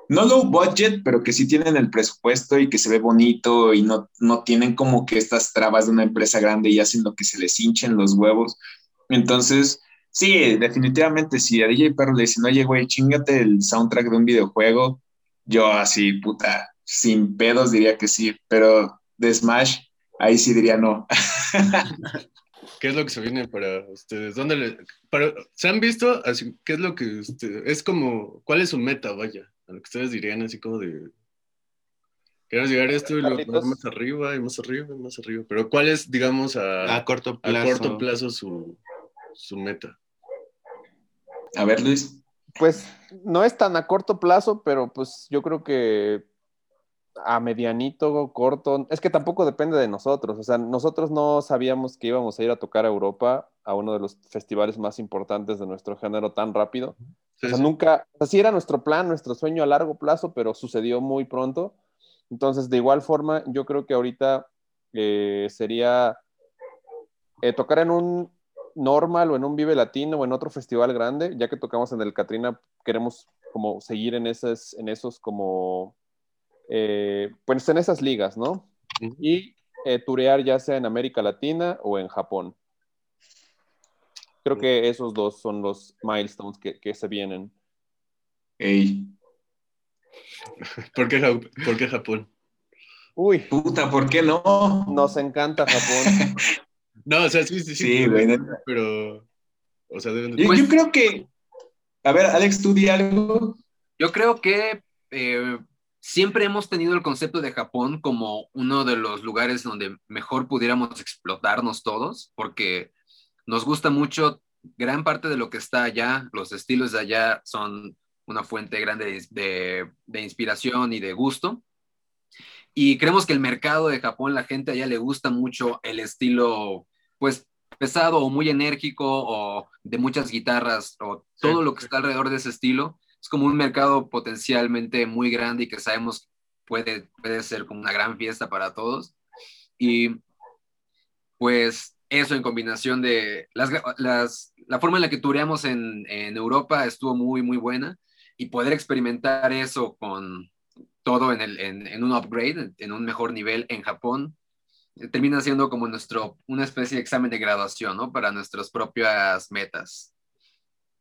no low budget, pero que sí tienen el presupuesto y que se ve bonito y no, no tienen como que estas trabas de una empresa grande y hacen lo que se les hinchen los huevos. Entonces, sí, definitivamente, si a DJ Perro le dicen, oye, güey, chingate el soundtrack de un videojuego, yo así, puta, sin pedos diría que sí, pero de Smash, ahí sí diría no. ¿Qué es lo que se viene para ustedes? ¿Dónde le- para- ¿Se han visto? Así, ¿Qué es lo que usted- es como, cuál es su meta, vaya? A lo que ustedes dirían así como de, queremos llegar a esto y luego más arriba y más arriba y más arriba. Pero ¿cuál es, digamos, a, A corto a plazo. corto plazo su, su meta? A ver, Luis. Pues no es tan a corto plazo, pero pues yo creo que a medianito, corto, es que tampoco depende de nosotros. O sea, nosotros no sabíamos que íbamos a ir a tocar a Europa, a uno de los festivales más importantes de nuestro género tan rápido. Sí, O sea, sí. nunca, o sea, sí era nuestro plan, nuestro sueño a largo plazo, pero sucedió muy pronto. Entonces, de igual forma, yo creo que ahorita eh, sería eh, tocar en un normal o en un Vive Latino o en otro festival grande, ya que tocamos en el Catrina, queremos como seguir en esas, en esos como, eh, pues en esas ligas, ¿no? Y eh, turear ya sea en América Latina o en Japón. Creo que esos dos son los milestones que, que se vienen. Ey, ¿Por qué, Ja- por qué Japón? Uy, puta, ¿por qué no? nos encanta Japón. No, o sea, sí, sí, sí. Sí, güey. Pero, o sea, deben de... Yo, yo creo que. A ver, Alex, tú di algo. Yo creo que eh, siempre hemos tenido el concepto de Japón como uno de los lugares donde mejor pudiéramos explotarnos todos, porque nos gusta mucho gran parte de lo que está allá, los estilos de allá son una fuente grande de, de- de inspiración y de gusto. Y creemos que el mercado de Japón, la gente allá le gusta mucho el estilo, pues pesado o muy enérgico o de muchas guitarras o todo Sí. lo que está alrededor de ese estilo es como un mercado potencialmente muy grande y que sabemos puede, puede ser como una gran fiesta para todos. Y pues eso en combinación de las, las- la forma en la que tureamos en, en Europa estuvo muy, muy buena y poder experimentar eso con todo en, el, en, en un upgrade, en un mejor nivel en Japón, termina siendo como nuestro, una especie de examen de graduación, ¿no? Para nuestras propias metas.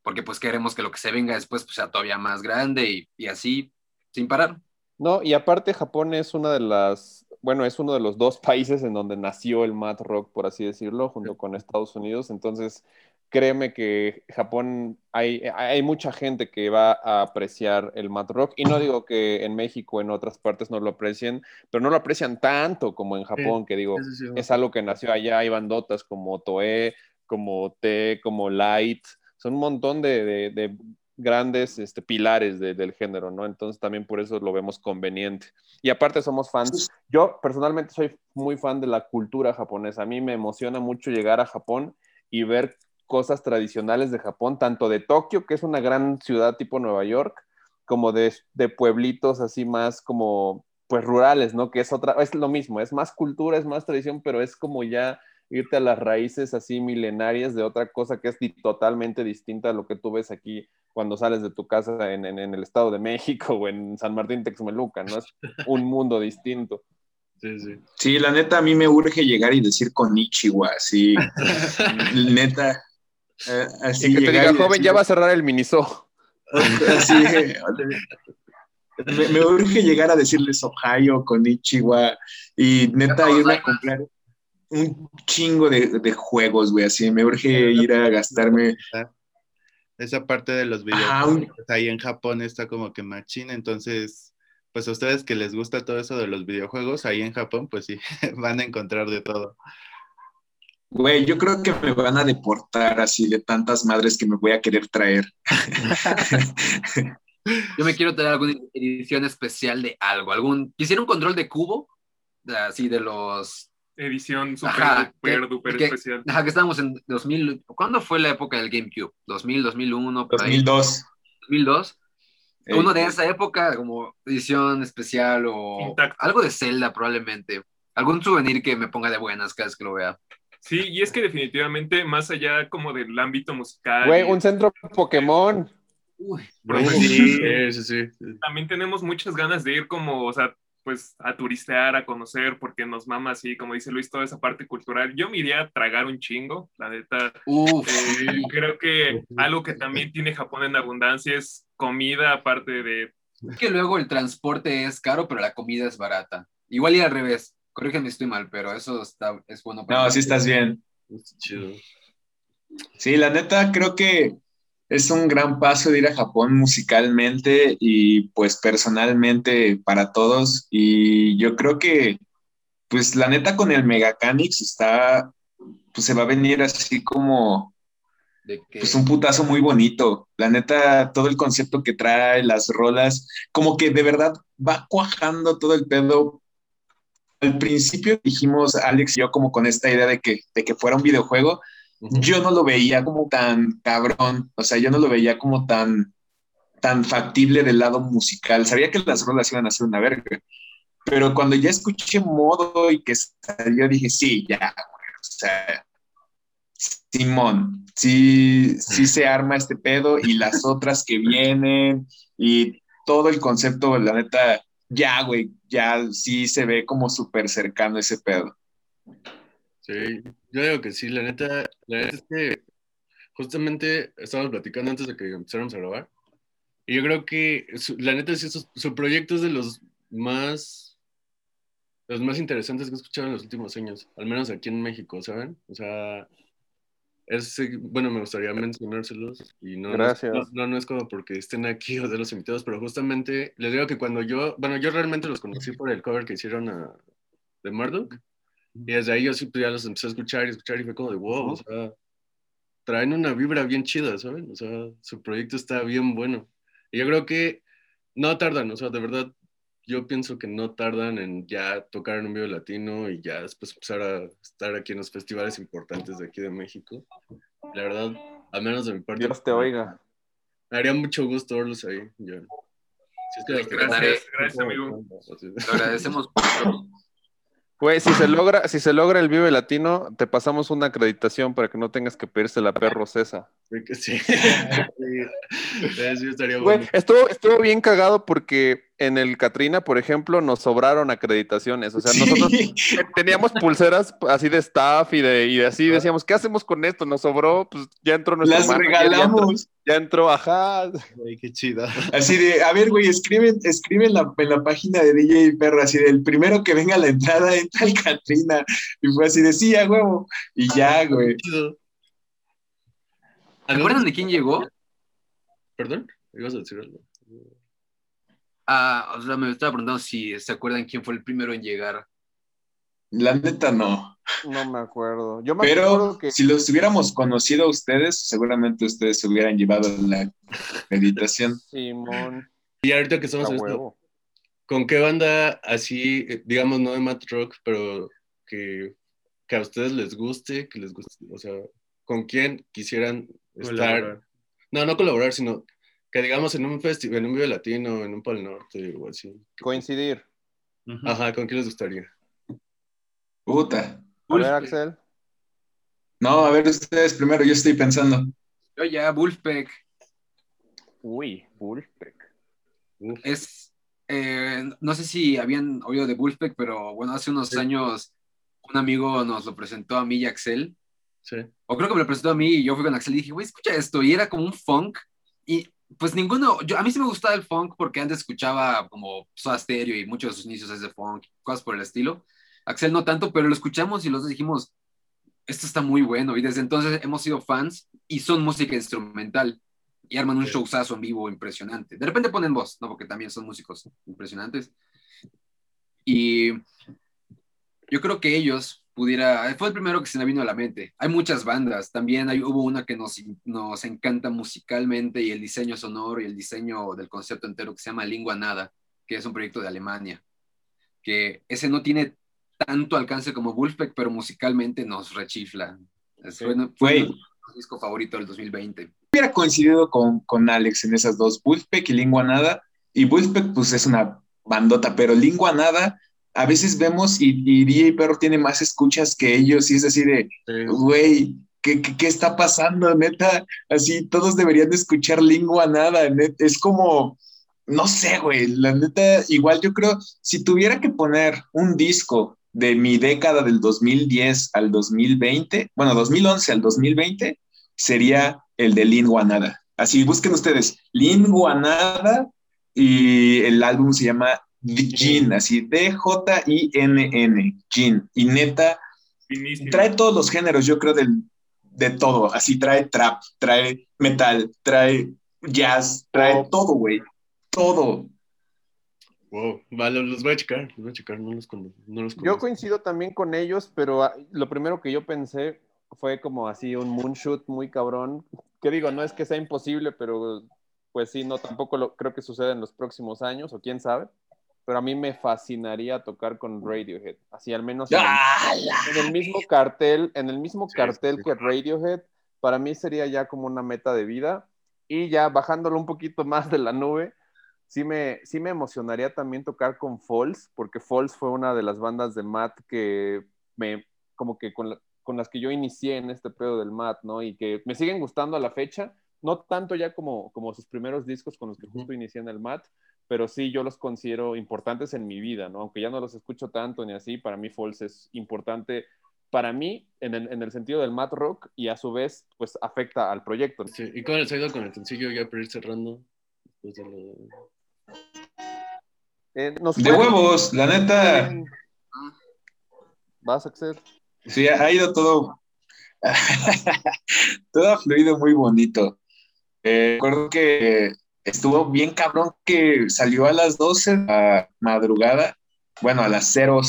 Porque pues queremos que lo que se venga después pues, sea todavía más grande y, y así, sin parar. No, y aparte Japón es una de las, bueno, es uno de los dos países en donde nació el mat rock, por así decirlo, junto con Estados Unidos. Entonces, créeme que Japón, hay, hay mucha gente que va a apreciar el mat rock, y no digo que en México en otras partes no lo aprecien, pero no lo aprecian tanto como en Japón, que digo, Sí, sí, sí. es algo que nació allá, hay bandotas como Toei, como T, como Light, son un montón de, de- de grandes este, pilares de- del género, ¿no? Entonces también por eso lo vemos conveniente. Y aparte somos fans. Yo personalmente soy muy fan de la cultura japonesa. A mí me emociona mucho llegar a Japón y ver cosas tradicionales de Japón, tanto de Tokio, que es una gran ciudad tipo Nueva York, como de, de pueblitos así más como, pues rurales, ¿no? Que es otra, es lo mismo, es más cultura, es más tradición, pero es como ya irte a las raíces así milenarias de otra cosa que es totalmente distinta a lo que tú ves aquí cuando sales de tu casa en, en- en el Estado de México o en San Martín Texmelucan, ¿no? Es un mundo distinto. Sí, sí. Sí, la neta, a mí me urge llegar y decir con Ichiwa, así, neta. Eh, así y que te diga, joven, decir- ya va a cerrar el Miniso. Así, me, me urge llegar a decirles Ohio con Ichiwa y neta irme a comprar un chingo de, de juegos, güey, así me urge ir a gastarme. Esa parte de los videojuegos un- pues, ahí en Japón está como que machín, entonces, pues a ustedes que les gusta todo eso de los videojuegos, ahí en Japón, pues sí, van a encontrar de todo. Güey, yo creo que me van a deportar así de tantas madres que me voy a querer traer. Yo me quiero traer alguna edición especial de algo. Algún, quisiera un control de cubo, así de los. Edición super, Ajá, que- que- especial. Ajá, que estábamos en 2000. ¿Cuándo fue la época del GameCube? ¿2000, 2001? Por ahí. 2002. 2002. Ey. Uno de esa época, como edición especial o Intacto. algo de Zelda, probablemente. Algún souvenir que me ponga de buenas cada vez que lo vea. Sí, y es que definitivamente, más allá como del ámbito musical, Güey, un centro Pokémon. Uy, Sí, sí, sí. también tenemos muchas ganas de ir como, o sea, pues a turistear, a conocer, porque nos mama así, como dice Luis, toda esa parte cultural. Yo me iría a tragar un chingo, la neta. Uf, Eh, creo que algo que también tiene Japón en abundancia es comida, aparte de... Es que luego el transporte es caro, pero la comida es barata. Igual y al revés. Corrígeme si estoy mal, pero eso está, es bueno para No, sí estás bien. Chido. Sí, la neta creo que es un gran paso de ir a Japón musicalmente y pues personalmente para todos. Y yo creo que pues la neta con el Megacanix está, pues se va a venir así como de que pues un putazo muy bonito. La neta, todo el concepto que trae, las rolas, como que de verdad va cuajando todo el pedo. Al principio dijimos, Alex y yo, como con esta idea de que, de que fuera un videojuego, yo no lo veía como tan cabrón, o sea, yo no lo veía como tan, tan factible del lado musical. Sabía que las rolas iban a ser una verga, pero cuando ya escuché modo y que salió, dije, sí, ya, o sea, Simón, sí, sí se arma este pedo y las otras que vienen y todo el concepto, la neta, ya, güey, ya sí se ve como súper cercano ese pedo. Sí, yo digo que sí, la neta, la neta es que justamente estábamos platicando antes de que empezáramos a grabar. Y yo creo que su- la neta sí, su, su proyecto es de los más, los más interesantes que he escuchado en los últimos años, al menos aquí en México, ¿saben? O sea, es, bueno, me gustaría mencionárselos y no, Gracias. No, no, no es como porque estén aquí o de los invitados, pero justamente les digo que cuando yo, bueno, yo realmente los conocí por el cover que hicieron a, de Murdoch. Y desde ahí yo sí pues, ya los empecé a escuchar y escuchar y fue como de wow, o sea, traen una vibra bien chida, ¿saben? O sea, su proyecto está bien bueno. Y yo creo que no tardan, o sea, de verdad, yo pienso que no tardan en ya tocar en un video latino y ya después empezar a estar aquí en los festivales importantes de aquí de México. La verdad, al menos de mi parte, Dios te oiga. me haría mucho gusto verlos ahí. ya. Si es que hasta- Gracias, gracias, amigo. Así. lo agradecemos mucho. Güey, si se logra, si se logra el Vive Latino, te pasamos una acreditación para que no tengas que pedirse la perro César. Sí, sí. Güey, estuvo, estuvo bien cagado porque en el Katrina, por ejemplo, nos sobraron acreditaciones. O sea, nosotros teníamos pulseras así de staff y de, y de así decíamos, ¿qué hacemos con esto? Nos sobró, pues ya entró nuestro Las manager, ya entró- regalamos. Ya entró, ajá. Güey, qué chido. Así de, a ver, güey, escribe, escribe en, la, en la página de DJ Perro, así de, el primero que venga a la entrada entra al Katrina. Y fue así de, sí, a huevo. Y ya, güey. Chido. ¿Se acuerdan de quién llegó? ¿Perdón? ¿Ibas a decir algo? Ah, o sea, me estaba preguntando si se acuerdan quién fue el primero en llegar. La neta no. No me acuerdo. Yo me Pero acuerdo que si los hubiéramos conocido a ustedes, seguramente ustedes se hubieran llevado la meditación. Simón. Y ahorita que estamos esto. ¿con qué banda así, eh, digamos, no de Matt Rock, pero que, que a ustedes les guste, que les guste, o sea, con quién quisieran estar? Colaborar. No, no colaborar, sino que digamos en un festival, en un video latino, en un Pal Norte o así. Coincidir. Ajá, ¿con quién les gustaría? Puta. A ver, Axel. No, a ver ustedes primero, yo estoy pensando. Yo ya, Wolfpack. Uy, Bullpeck. Uf, Es, eh, no sé si habían oído de Wolfpack, pero bueno, hace unos Sí. años un amigo nos lo presentó a mí y a Axel. Sí. O creo que me lo presentó a mí y yo fui con Axel y dije, güey, escucha esto. Y era como un funk. Y pues ninguno, yo, a mí sí me gustaba el funk porque antes escuchaba como Soda Stereo y muchos de sus inicios es de funk, cosas por el estilo. Axel no tanto, pero lo escuchamos y los dos dijimos, esto está muy bueno. Y desde entonces hemos sido fans y son música instrumental y arman un Sí. showzazo en vivo impresionante. De repente ponen voz, ¿no? Porque también son músicos impresionantes. Y yo creo que ellos pudiera, fue el primero que se me vino a la mente. Hay muchas bandas, también hay, hubo una que nos, nos encanta musicalmente y el diseño sonoro y el diseño del concepto entero que se llama Lingua Nada, que es un proyecto de Alemania, que ese no tiene tanto alcance como Wolfpack, pero musicalmente nos rechifla. Es- Fue, fue nuestro disco favorito del 2020. hubiera coincidido con, con Alex en esas dos, Wolfpack y Lingua Nada. Y Wolfpack, pues es una bandota, pero Lingua Nada, a veces vemos y, y DJ Perro tiene más escuchas que ellos, y es así de, güey, ¿qué, qué, qué está pasando? Neta, así todos deberían de escuchar Lingua Nada, net- es como, no sé, güey, la neta, igual yo creo, si tuviera que poner un disco de mi década del 2010 al 2020, bueno, 2011 al 2020, sería el de Lingua Nada. Así, busquen ustedes, Lingua Nada, y el álbum se llama Gin, así, D-J-I-N-N, Gin, y neta, Finísimo. trae todos los géneros, yo creo, del, de todo. Así trae trap, trae metal, trae jazz, trae todo, güey. Todo. Wow, vale, los voy a checar, los voy a checar, no los, con- no los Yo coincido también con ellos, pero ah, lo primero que yo pensé fue como así un moonshoot muy cabrón. Que digo, no es que sea imposible, pero pues sí, no, tampoco lo, creo que suceda en los próximos años, o quién sabe. Pero a mí me fascinaría tocar con Radiohead, así al menos en el- ¡Ah, en el mismo cartel, en el mismo Sí, cartel sí. que Radiohead, para mí sería ya como una meta de vida. Y ya bajándolo un poquito más de la nube, sí me, sí me emocionaría también tocar con Falls, porque Falls fue una de las bandas de Matt que me, como que con, la- con las que yo inicié en este pedo del Matt, ¿no? Y que me siguen gustando a la fecha, no tanto ya como, como sus primeros discos con los que justo inicié en el Matt, pero sí yo los considero importantes en mi vida, ¿no? Aunque ya no los escucho tanto ni así, para mí Falls es importante para mí en el, en el sentido del Matt Rock y a su vez pues afecta al proyecto. Sí, ¿Y cómo les ha ido con el sencillo ya para ir cerrando? Después de lo- Eh, nos De fue huevos, la neta. Vas, Axel. Sí, ha ido todo. todo ha fluido muy bonito. Eh, recuerdo que estuvo bien cabrón que salió a las 12 de la madrugada, bueno, a las 000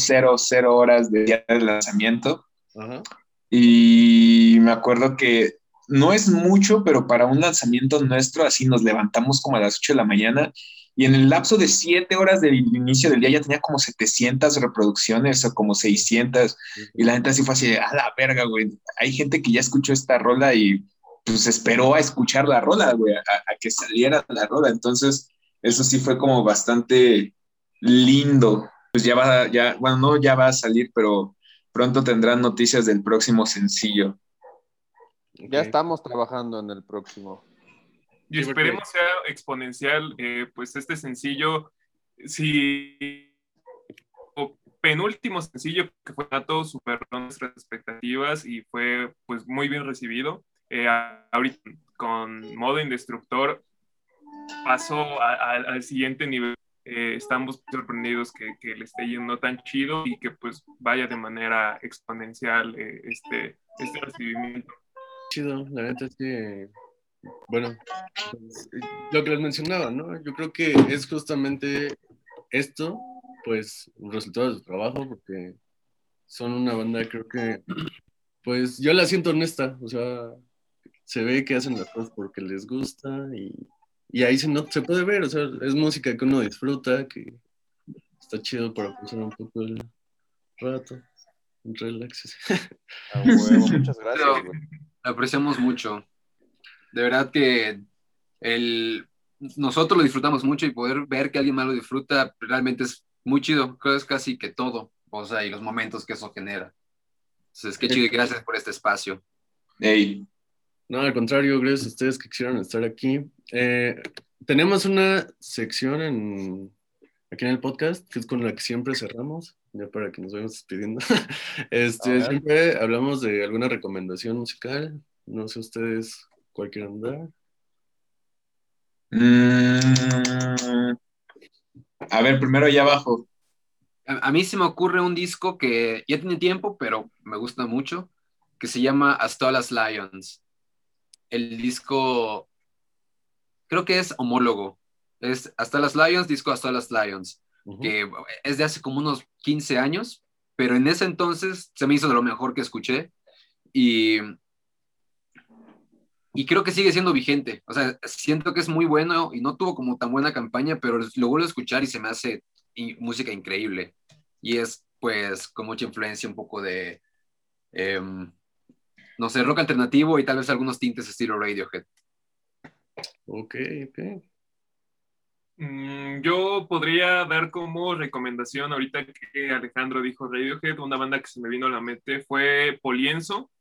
horas del día del lanzamiento. Ajá. Y me acuerdo que no es mucho, pero para un lanzamiento nuestro, así nos levantamos como a las 8 de la mañana y en el lapso de 7 horas del inicio del día ya tenía como 700 reproducciones o como 600 y la gente así fue así, a la verga, güey. Hay gente que ya escuchó esta rola y pues esperó a escuchar la rola, güey, a, a que saliera la rola. Entonces, eso sí fue como bastante lindo. Pues ya va, ya, bueno, no ya va a salir, pero pronto tendrán noticias del próximo sencillo. Ya estamos trabajando en el próximo. Y esperemos sea exponencial, eh, pues este sencillo, si o penúltimo sencillo que fue Nato superó nuestras expectativas y fue pues muy bien recibido. Eh, ahorita con modo indestructor pasó al siguiente nivel. Eh, estamos sorprendidos que, que le esté yendo tan chido y que pues vaya de manera exponencial eh, este, este recibimiento. Chido, la neta es que bueno, pues, lo que les mencionaba, ¿no? Yo creo que es justamente esto, pues, un resultado de su trabajo, porque son una banda, creo que, pues, yo la siento honesta, o sea, se ve que hacen las cosas porque les gusta y, y ahí se, no, se puede ver, o sea, es música que uno disfruta, que está chido para pasar un poco el rato, un relax. A huevo, muchas gracias, Pero- güey. Lo apreciamos mucho. De verdad que el, nosotros lo disfrutamos mucho y poder ver que alguien más lo disfruta realmente es muy chido. Creo que es casi que todo. O sea, y los momentos que eso genera. Entonces, qué chido y gracias por este espacio. Ey, No, al contrario, gracias a ustedes que quisieron estar aquí. Eh, tenemos una sección en, aquí en el podcast, que es con la que siempre cerramos, ya para que nos vayamos despidiendo. Este, siempre hablamos de alguna recomendación musical. No sé ustedes cuál quieran dar. Mm, a ver, primero allá abajo. A, a mí se me ocurre un disco que ya tiene tiempo, pero me gusta mucho, que se llama As Tall as Lions. El disco, creo que es homólogo. Es Hasta las Lions, disco Hasta las Lions. Ujú. que es de hace como unos 15 años, pero en ese entonces se me hizo de lo mejor que escuché y, y creo que sigue siendo vigente. O sea, siento que es muy bueno y no tuvo como tan buena campaña, pero lo vuelvo a escuchar y se me hace i- música increíble. Y es pues con mucha influencia un poco de, em, no sé, rock alternativo y tal vez algunos tintes estilo Radiohead. Ok, ok. Mm, yo podría dar como recomendación, ahorita que Alejandro dijo Radiohead, una banda que se me vino a la mente fue Polienzo,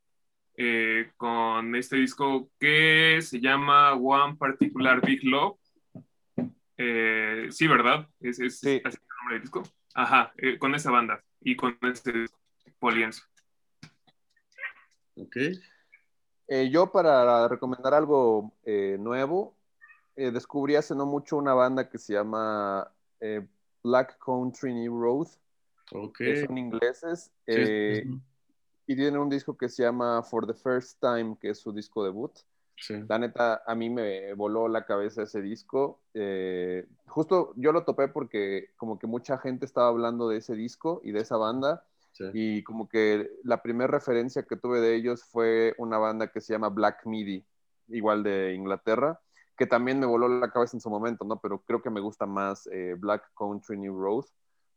eh, con este disco que se llama One Particular Big Love. Eh, sí, ¿verdad? Es, es Sí. así el nombre del disco. Ajá, eh, con esa banda y con este disco, Polienzo. Ok. Eh, yo para recomendar algo eh, nuevo, eh, descubrí hace no mucho una banda que se llama Black Country New Road, Ok. que son ingleses, Sí, sí, y tienen un disco que se llama For the First Time, que es su disco debut. sí. La neta, a mí me voló la cabeza ese disco. Justo yo lo topé porque como que mucha gente estaba hablando de ese disco y de esa banda. Sí. Y como que la primera referencia que tuve de ellos fue una banda que se llama Black Midi, igual de Inglaterra, que también me voló la cabeza en su momento, ¿no? Pero creo que me gusta más eh, Black Country New Road.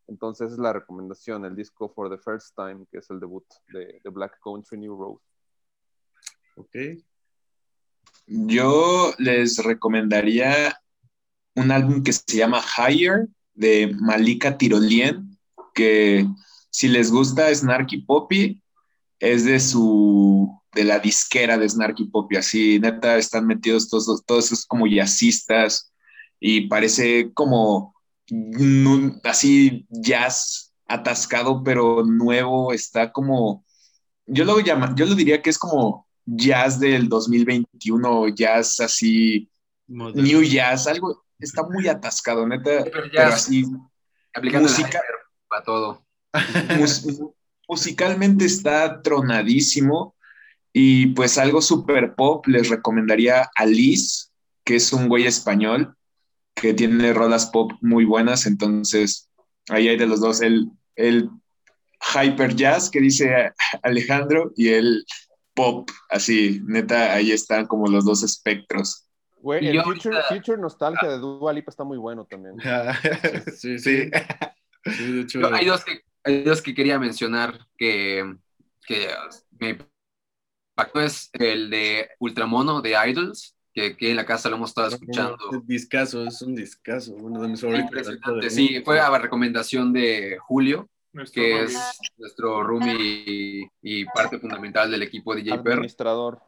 Entonces es la recomendación, el disco For the First Time, que es el debut de, de Black Country New Road. Ok. Yo les recomendaría un álbum que se llama Higher de Malika Tirolien, que si les gusta Snarky Poppy, es de su de la disquera de Snarky Poppy, así neta están metidos todos, todos esos como jazzistas y parece como un- así jazz atascado pero nuevo, está como yo lo llama, yo lo diría que es como jazz del 2021, jazz así, new jazz, algo, está muy atascado, neta, Pero así, Aplicando Música. para todo. Mus- musicalmente está tronadísimo y pues algo super pop, les recomendaría a Liz, que es un güey español que tiene rolas pop muy buenas, entonces ahí hay de los dos, el, el hyper jazz que dice Alejandro y el pop, así, neta, ahí están como los dos espectros. Güey, el yo Future, Nostalgia de Dua Lipa está muy bueno también. Sí, sí. Sí. Sí, de hecho. Yo- hay, dos que, hay dos que quería mencionar que, que me impactó. Es el de Ultramono de Idols, que aquí en la casa lo hemos estado escuchando. Es discazo, es un discazo, uno de mis favoritos. Impresionante. Sí, fue a recomendación de Julio, Nuestro que roomie. es nuestro roomie y, y parte fundamental del equipo DJ Perro. Administrador.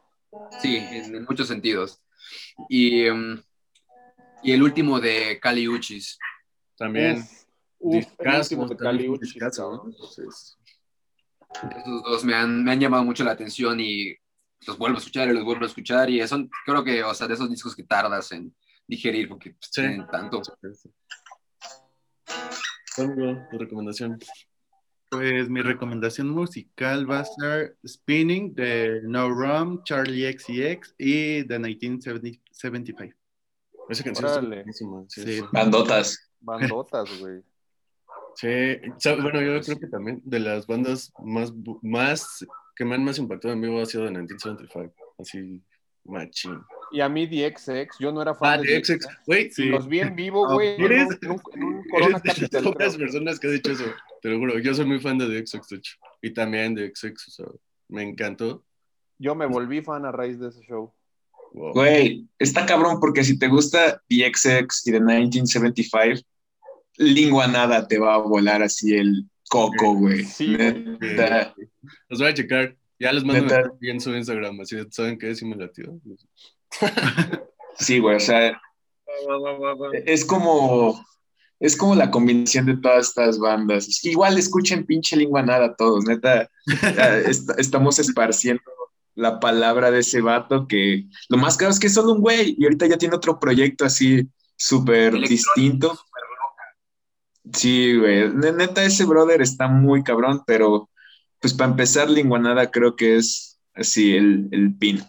Sí, en, en muchos sentidos. Y, em, y el último de Cali Uchis. También. Uf, el de discazo, ¿no? Entonces, Esos dos me han, me han llamado mucho la atención y los vuelvo a escuchar y los vuelvo a escuchar. Y son, creo que, o sea, de esos discos que tardas en digerir porque pues, Sí. tienen tanto. Amigo, tu recomendación. Pues mi recomendación musical va a ser Spinning de No Rum, Charlie XCX y The 1975. Esa canción Órale. buenísima. Sí, Sí. sí. Bandotas. Bandotas, güey. Sí, bueno, yo creo que también de las bandas más, más que me han más impactado en vivo ha sido de 1975. Así, machín. Y a mí DXX, yo no era fan Ah, de de XX. Güey, Y los vi en vivo, Ah, güey, en ¿eres? en un- en un Corona eres de las Capital. pocas creo. personas que ha dicho eso. Te lo juro. Yo soy muy fan de The XX, de hecho. Y también de XX, o sea, me encantó. Yo me volví fan a raíz de ese show. Wow. Güey, está cabrón porque si te gusta DXX y The 1975, Lingua Nada te va a volar así el coco, güey. Sí, Neta. Los voy a checar. Ya les mando Neta. mensaje en su Instagram. Así saben que me latió. Sí, güey, o sea, es como es como la combinación de todas estas bandas. Igual escuchen pinche lengua nada todos, neta. est- estamos esparciendo la palabra de ese vato que lo más claro es que es solo un güey y ahorita ya tiene otro proyecto así súper Electrónico, distinto. Sí, güey. Ne- Neta, ese brother está muy cabrón, pero pues para empezar, Linguanada creo que es así el, el pin.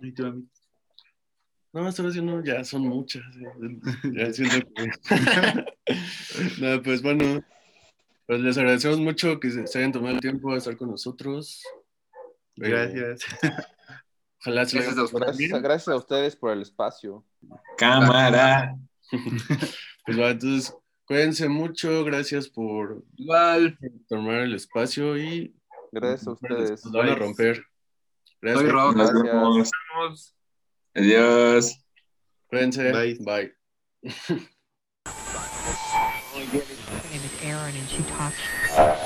¿Y tú, amigo? No, esta vez no, ya son muchas. Ya siento que. no, pues bueno, pues les agradecemos mucho que se, se hayan tomado el tiempo de estar con nosotros. Eh, Gracias. Ojalá se Gracias a ustedes. Gracias, gracias a ustedes por el espacio. Cámara. Pues va, entonces, cuídense mucho. Gracias por Igual. tomar el espacio y. Gracias a ustedes. Nos van a romper. Gracias. Soy. Nos vemos. Adiós. Cuídense. Bye. Bye.